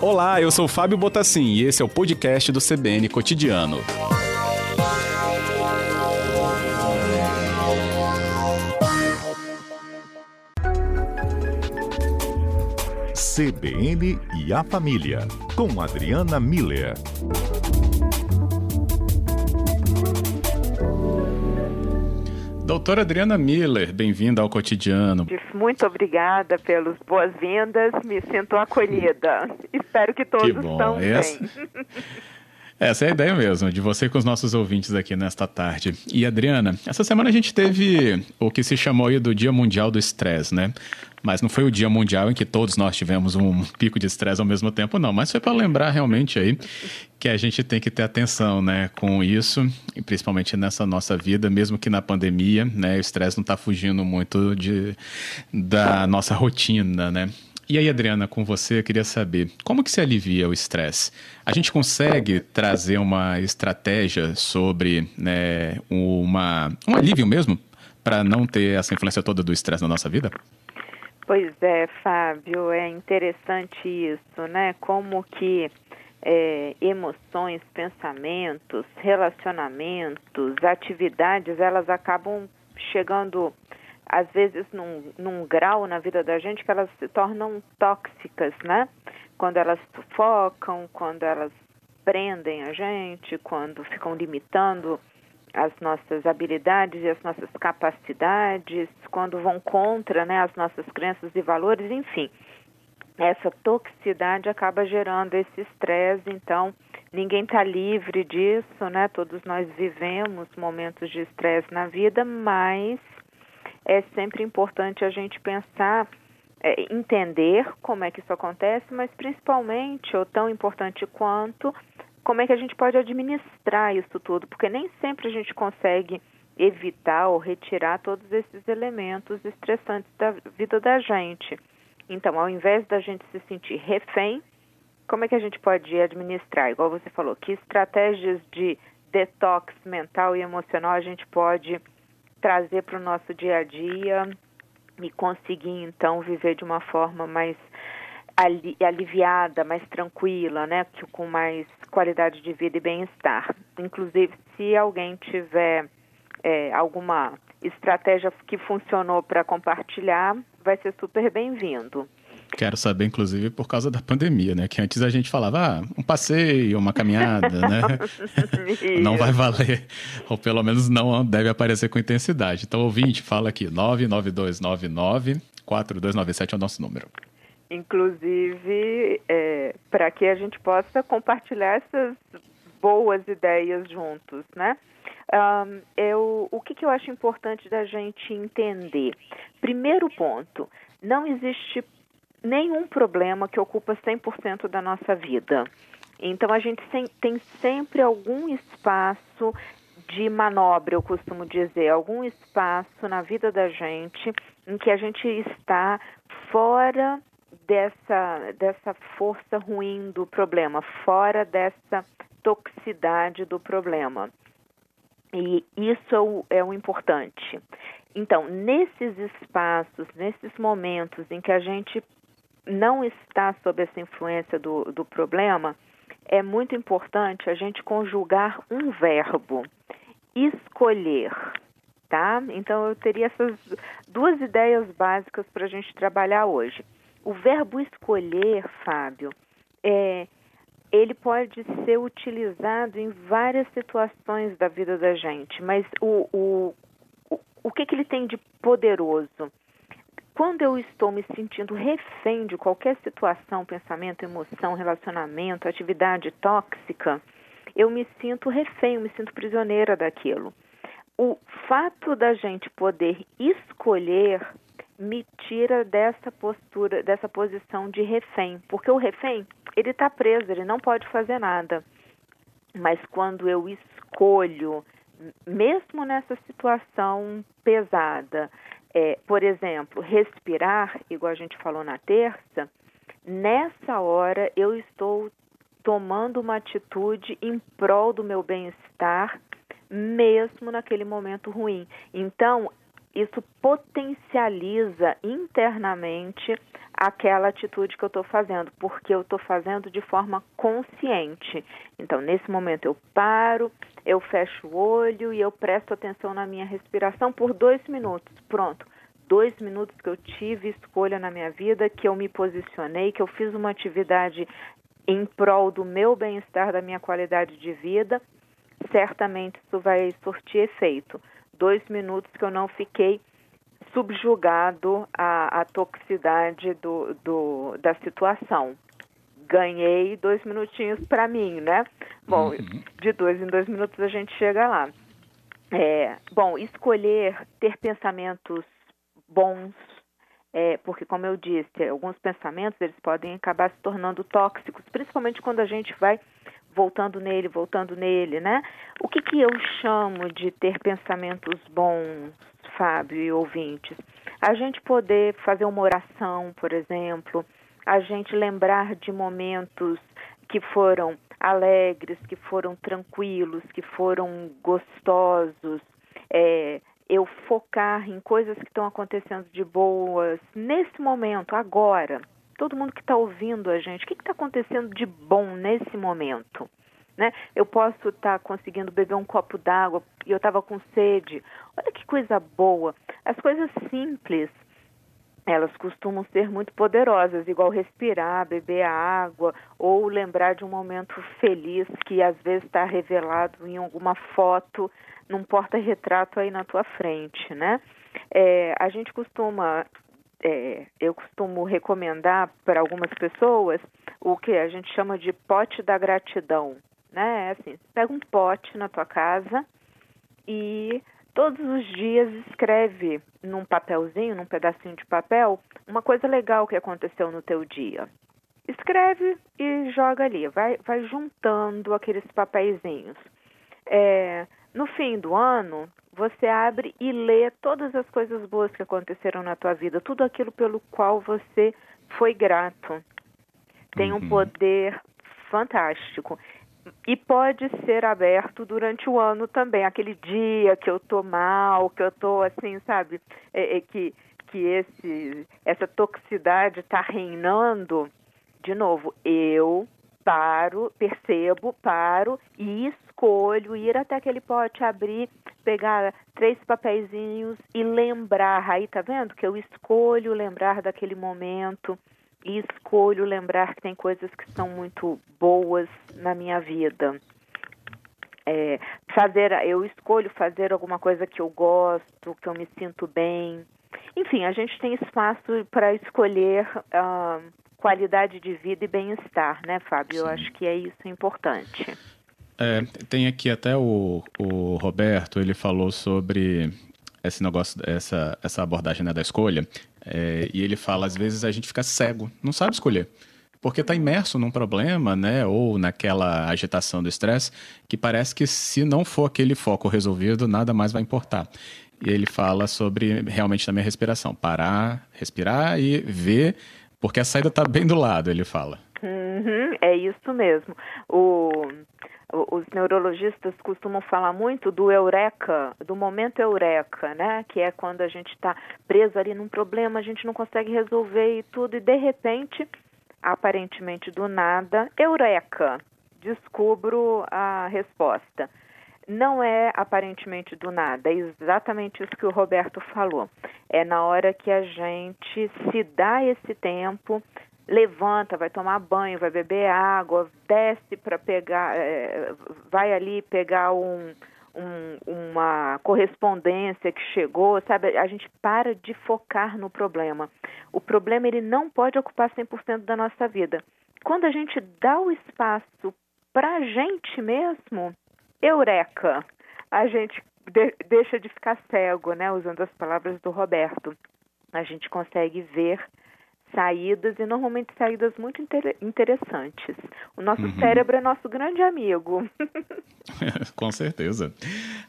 Olá, eu sou Fábio Botassin e esse é o podcast do CBN Cotidiano. CBN e a Família, com Adriana Miller. Doutora Adriana Miller, bem-vinda ao cotidiano. Muito obrigada pelas boas-vindas, me sinto acolhida. Espero que todos que bom. também. Essa... Essa é a ideia mesmo, de você com os nossos ouvintes aqui nesta tarde. E Adriana, essa semana a gente teve o que se chamou aí do Dia Mundial do Estresse, né? Mas não foi o dia mundial em que todos nós tivemos um pico de estresse ao mesmo tempo, não. Mas foi para lembrar realmente aí que a gente tem que ter atenção, né, com isso, e principalmente nessa nossa vida, mesmo que na pandemia, né, o estresse não está fugindo muito de, da nossa rotina, né? E aí, Adriana, com você, eu queria saber como que se alivia o estresse? A gente consegue trazer uma estratégia sobre né, uma, um alívio mesmo para não ter essa influência toda do estresse na nossa vida? Pois é, Fábio, é interessante isso, né? Como que é, emoções, pensamentos, relacionamentos, atividades, elas acabam chegando às vezes num, num grau na vida da gente que elas se tornam tóxicas, né? Quando elas sufocam, quando elas prendem a gente, quando ficam limitando as nossas habilidades e as nossas capacidades, quando vão contra né, as nossas crenças e valores, enfim. Essa toxicidade acaba gerando esse estresse, então ninguém está livre disso, né? Todos nós vivemos momentos de estresse na vida, mas é sempre importante a gente pensar, é, entender como é que isso acontece, mas principalmente, ou tão importante quanto, como é que a gente pode administrar isso tudo, porque nem sempre a gente consegue evitar ou retirar todos esses elementos estressantes da vida da gente. Então, ao invés da gente se sentir refém, como é que a gente pode administrar? Igual você falou, que estratégias de detox mental e emocional a gente pode trazer para o nosso dia a dia e conseguir então viver de uma forma mais ali, aliviada, mais tranquila, né, com mais qualidade de vida e bem-estar. Inclusive, se alguém tiver é, alguma estratégia que funcionou para compartilhar, vai ser super bem-vindo. Quero saber, inclusive, por causa da pandemia, né? Que antes a gente falava, ah, um passeio, uma caminhada, né? não vai valer, ou pelo menos não deve aparecer com intensidade. Então, ouvinte, fala aqui, 99299 4297 é o nosso número. Inclusive, é, para que a gente possa compartilhar essas boas ideias juntos, né? Um, eu, o que, que eu acho importante da gente entender? Primeiro ponto, não existe nenhum problema que ocupa 100% da nossa vida. Então a gente tem sempre algum espaço de manobra, eu costumo dizer, algum espaço na vida da gente em que a gente está fora dessa, dessa força ruim do problema, fora dessa toxicidade do problema. E isso é o, é o importante. Então, nesses espaços, nesses momentos em que a gente não está sob essa influência do, do problema, é muito importante a gente conjugar um verbo, escolher, tá? Então eu teria essas duas ideias básicas para a gente trabalhar hoje. O verbo escolher, Fábio, é, ele pode ser utilizado em várias situações da vida da gente, mas o, o, o, o que, que ele tem de poderoso? Quando eu estou me sentindo refém de qualquer situação, pensamento, emoção, relacionamento, atividade tóxica, eu me sinto refém, eu me sinto prisioneira daquilo. O fato da gente poder escolher me tira dessa postura, dessa posição de refém, porque o refém, ele está preso, ele não pode fazer nada. Mas quando eu escolho, mesmo nessa situação pesada, é, por exemplo, respirar, igual a gente falou na terça, nessa hora eu estou tomando uma atitude em prol do meu bem-estar, mesmo naquele momento ruim. Então, isso potencializa internamente aquela atitude que eu estou fazendo, porque eu estou fazendo de forma consciente. Então, nesse momento, eu paro, eu fecho o olho e eu presto atenção na minha respiração por dois minutos. Pronto. Dois minutos que eu tive escolha na minha vida, que eu me posicionei, que eu fiz uma atividade em prol do meu bem-estar, da minha qualidade de vida, certamente isso vai surtir efeito. Dois minutos que eu não fiquei subjugado à, à toxicidade do, do, da situação. Ganhei dois minutinhos para mim, né? Bom, uhum. de dois em dois minutos a gente chega lá. É, bom, escolher ter pensamentos bons, é, porque como eu disse, alguns pensamentos eles podem acabar se tornando tóxicos, principalmente quando a gente vai voltando nele, voltando nele, né? O que, que eu chamo de ter pensamentos bons, Fábio e ouvintes? A gente poder fazer uma oração, por exemplo, a gente lembrar de momentos que foram alegres, que foram tranquilos, que foram gostosos, é, eu focar em coisas que estão acontecendo de boas nesse momento, agora. Todo mundo que está ouvindo a gente, o que está acontecendo de bom nesse momento? Né? Eu posso estar tá conseguindo beber um copo d'água e eu estava com sede. Olha que coisa boa. As coisas simples, elas costumam ser muito poderosas, igual respirar, beber água ou lembrar de um momento feliz que às vezes está revelado em alguma foto, num porta-retrato aí na tua frente, né? É, a gente costuma é, eu costumo recomendar para algumas pessoas o que a gente chama de pote da gratidão né? É assim, pega um pote na tua casa e todos os dias escreve num papelzinho, num pedacinho de papel, uma coisa legal que aconteceu no teu dia. Escreve e joga ali, vai, vai juntando aqueles papeizinhos. É, no fim do ano, você abre e lê todas as coisas boas que aconteceram na tua vida, tudo aquilo pelo qual você foi grato. Tem um uhum. poder fantástico e pode ser aberto durante o ano também. Aquele dia que eu tô mal, que eu tô assim, sabe, é, é que que esse essa toxicidade está reinando. De novo, eu paro, percebo, paro e escolho ir até aquele pote, abrir, pegar três papeizinhos e lembrar. Aí tá vendo que eu escolho lembrar daquele momento e escolho lembrar que tem coisas que são muito boas na minha vida. É, fazer, eu escolho fazer alguma coisa que eu gosto, que eu me sinto bem. Enfim, a gente tem espaço para escolher uh, qualidade de vida e bem-estar, né, Fábio? Sim. Eu acho que é isso importante. É, tem aqui até o, o Roberto, ele falou sobre esse negócio, essa, essa abordagem né, da escolha. É, e ele fala, às vezes a gente fica cego, não sabe escolher. Porque está imerso num problema, né? Ou naquela agitação do estresse, que parece que se não for aquele foco resolvido, nada mais vai importar. E ele fala sobre realmente também a respiração. Parar, respirar e ver, porque a saída está bem do lado, ele fala. Uhum, é isso mesmo. O os neurologistas costumam falar muito do eureka, do momento eureka, né? Que é quando a gente está preso ali num problema, a gente não consegue resolver e tudo, e de repente, aparentemente do nada, eureka, descubro a resposta. Não é aparentemente do nada, é exatamente isso que o Roberto falou. É na hora que a gente se dá esse tempo levanta, vai tomar banho, vai beber água, desce para pegar, é, vai ali pegar um, um, uma correspondência que chegou, sabe? A gente para de focar no problema. O problema ele não pode ocupar 100% da nossa vida. Quando a gente dá o espaço para a gente mesmo, eureka! A gente de, deixa de ficar cego, né? Usando as palavras do Roberto. A gente consegue ver saídas e normalmente saídas muito inter interessantes. O nosso uhum. cérebro é nosso grande amigo. Com certeza.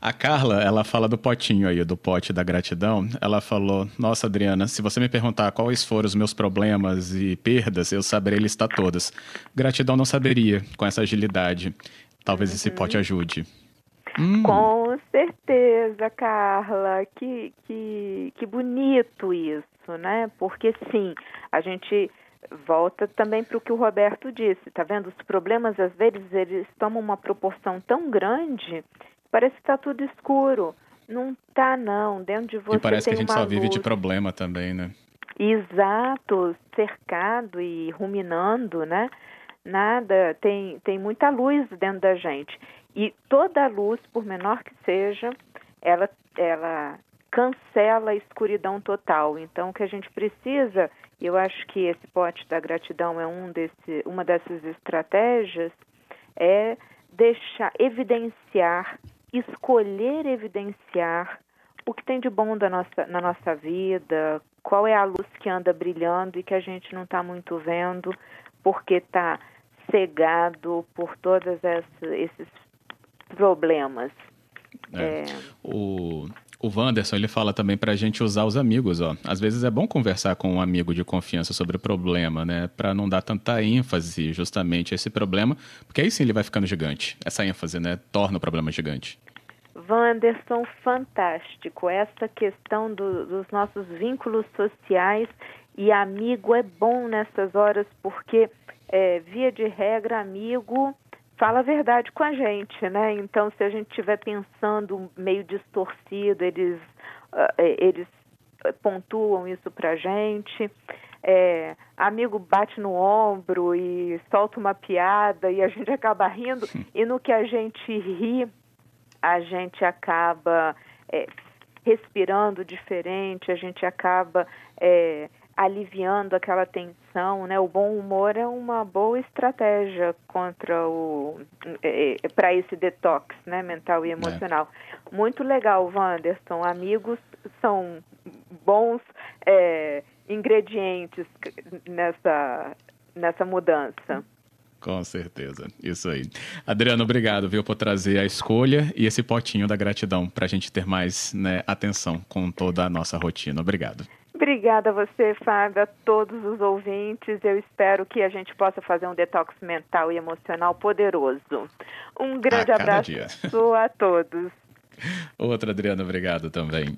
A Carla, ela fala do potinho aí, do pote da gratidão. Ela falou: Nossa, Adriana, se você me perguntar quais foram os meus problemas e perdas, eu saberei listar todas. Gratidão não saberia com essa agilidade. Talvez uhum. esse pote ajude. Hum. Com certeza, Carla. Que, que, que bonito isso, né? Porque sim, a gente volta também para o que o Roberto disse, tá vendo? Os problemas às vezes eles tomam uma proporção tão grande, parece que está tudo escuro. Não tá não, dentro de você E parece que a gente só luz. vive de problema também, né? Exato, cercado e ruminando, né? Nada, tem, tem muita luz dentro da gente. E toda luz, por menor que seja, ela, ela cancela a escuridão total. Então, o que a gente precisa, eu acho que esse pote da gratidão é um desse, uma dessas estratégias, é deixar, evidenciar, escolher evidenciar o que tem de bom da nossa, na nossa vida, qual é a luz que anda brilhando e que a gente não está muito vendo, porque está cegado por todos esses problemas. É. É... O, o Wanderson, ele fala também para a gente usar os amigos, ó. Às vezes é bom conversar com um amigo de confiança sobre o problema, né? Para não dar tanta ênfase justamente a esse problema, porque aí sim ele vai ficando gigante. Essa ênfase, né? Torna o problema gigante. Wanderson, fantástico. Essa questão do, dos nossos vínculos sociais e amigo é bom nessas horas porque, é, via de regra, amigo fala a verdade com a gente, né? Então, se a gente estiver pensando meio distorcido, eles, uh, eles pontuam isso pra gente. É, amigo bate no ombro e solta uma piada e a gente acaba rindo, e no que a gente ri, a gente acaba é, respirando diferente, a gente acaba é, aliviando aquela tensão, né? O bom humor é uma boa estratégia contra o é, é para esse detox, né, mental e emocional. É. Muito legal, Wanderson. Amigos são bons é, ingredientes nessa nessa mudança. Com certeza, isso aí. Adriano, obrigado, viu, por trazer a escolha e esse potinho da gratidão para a gente ter mais né, atenção com toda a nossa rotina. Obrigado. Obrigada a você, Fábio, a todos os ouvintes. Eu espero que a gente possa fazer um detox mental e emocional poderoso. Um grande abraço dia. a todos. Outra, Adriana, obrigado também.